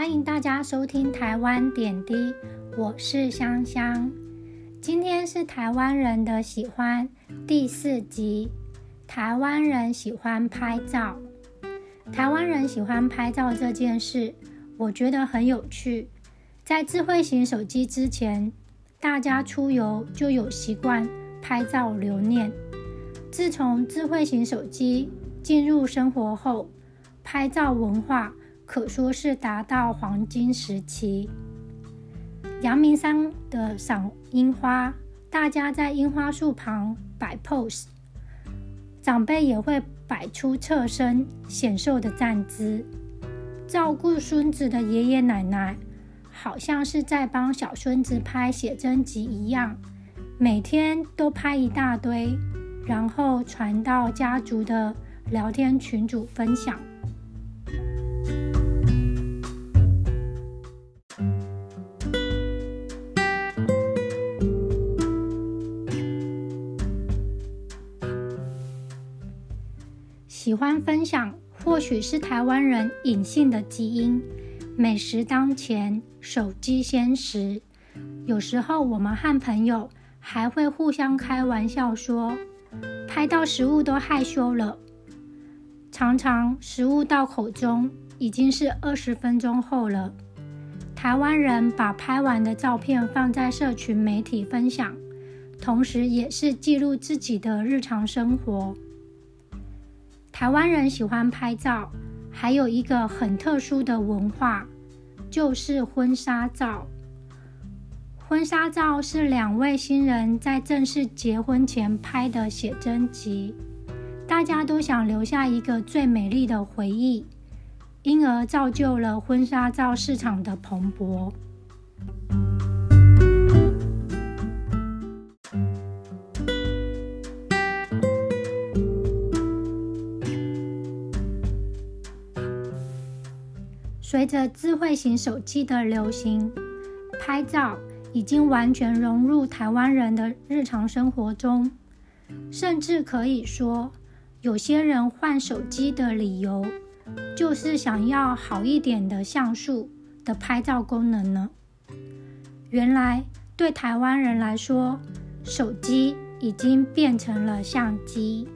欢迎大家收听台湾点滴，我是香香。今天是台湾人的喜欢第四集。台湾人喜欢拍照，台湾人喜欢拍照这件事，我觉得很有趣。在智慧型手机之前，大家出游就有习惯拍照留念。自从智慧型手机进入生活后，拍照文化可说是达到黄金时期。阳明山的赏樱花，大家在樱花树旁摆 pose，长辈也会摆出侧身显瘦的站姿。照顾孙子的爷爷奶奶。好像是在帮小孙子拍写真集一样，每天都拍一大堆，然后传到家族的聊天群组分享。喜欢分享，或许是台湾人隐性的基因。美食当前，手机先食。有时候我们和朋友还会互相开玩笑说，拍到食物都害羞了。常常食物到口中已经是二十分钟后了。台湾人把拍完的照片放在社群媒体分享，同时也是记录自己的日常生活。台湾人喜欢拍照。还有一个很特殊的文化，就是婚纱照。婚纱照是两位新人在正式结婚前拍的写真集，大家都想留下一个最美丽的回忆，因而造就了婚纱照市场的蓬勃。随着智慧型手机的流行，拍照已经完全融入台湾人的日常生活中，甚至可以说，有些人换手机的理由就是想要好一点的像素的拍照功能呢。原来，对台湾人来说，手机已经变成了相机。